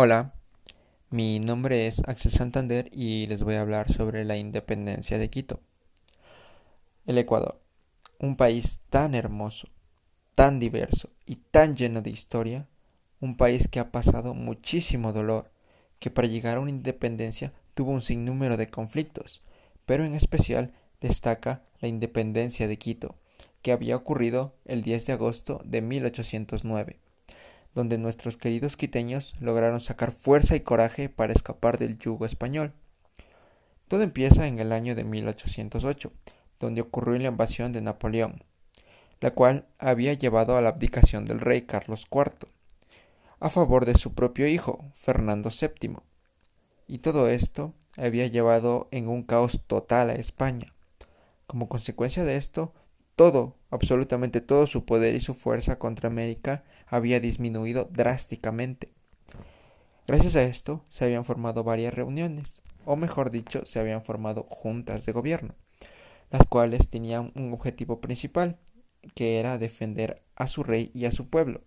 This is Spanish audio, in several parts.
Hola, mi nombre es Axel Santander y les voy a hablar sobre la independencia de Quito. El Ecuador, un país tan hermoso, tan diverso y tan lleno de historia, un país que ha pasado muchísimo dolor, que para llegar a una independencia tuvo un sinnúmero de conflictos, pero en especial destaca la independencia de Quito, que había ocurrido el 10 de agosto de 1809 donde nuestros queridos quiteños lograron sacar fuerza y coraje para escapar del yugo español. Todo empieza en el año de 1808, donde ocurrió la invasión de Napoleón, la cual había llevado a la abdicación del rey Carlos IV, a favor de su propio hijo, Fernando VII. Y todo esto había llevado en un caos total a España. Como consecuencia de esto, todo, absolutamente todo su poder y su fuerza contra América había disminuido drásticamente. Gracias a esto se habían formado varias reuniones, o mejor dicho, se habían formado juntas de gobierno, las cuales tenían un objetivo principal, que era defender a su rey y a su pueblo.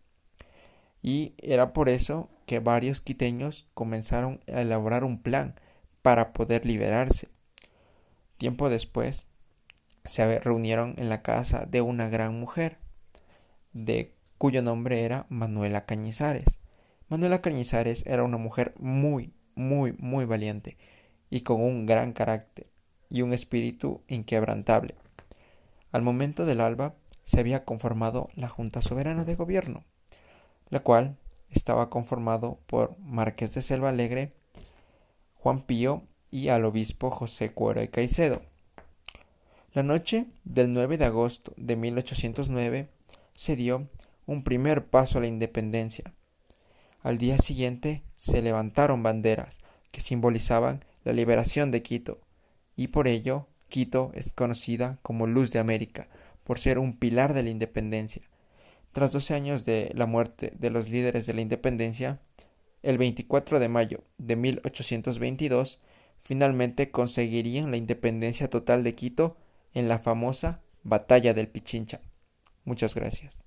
Y era por eso que varios quiteños comenzaron a elaborar un plan para poder liberarse. Tiempo después, se reunieron en la casa de una gran mujer, de cuyo nombre era Manuela Cañizares. Manuela Cañizares era una mujer muy, muy, muy valiente y con un gran carácter y un espíritu inquebrantable. Al momento del alba se había conformado la Junta Soberana de Gobierno, la cual estaba conformado por Marqués de Selva Alegre, Juan Pío y al obispo José Cuero y Caicedo. La noche del 9 de agosto de 1809 se dio un primer paso a la independencia. Al día siguiente se levantaron banderas que simbolizaban la liberación de Quito, y por ello Quito es conocida como Luz de América, por ser un pilar de la independencia. Tras doce años de la muerte de los líderes de la independencia, el 24 de mayo de 1822 finalmente conseguirían la independencia total de Quito en la famosa Batalla del Pichincha. Muchas gracias.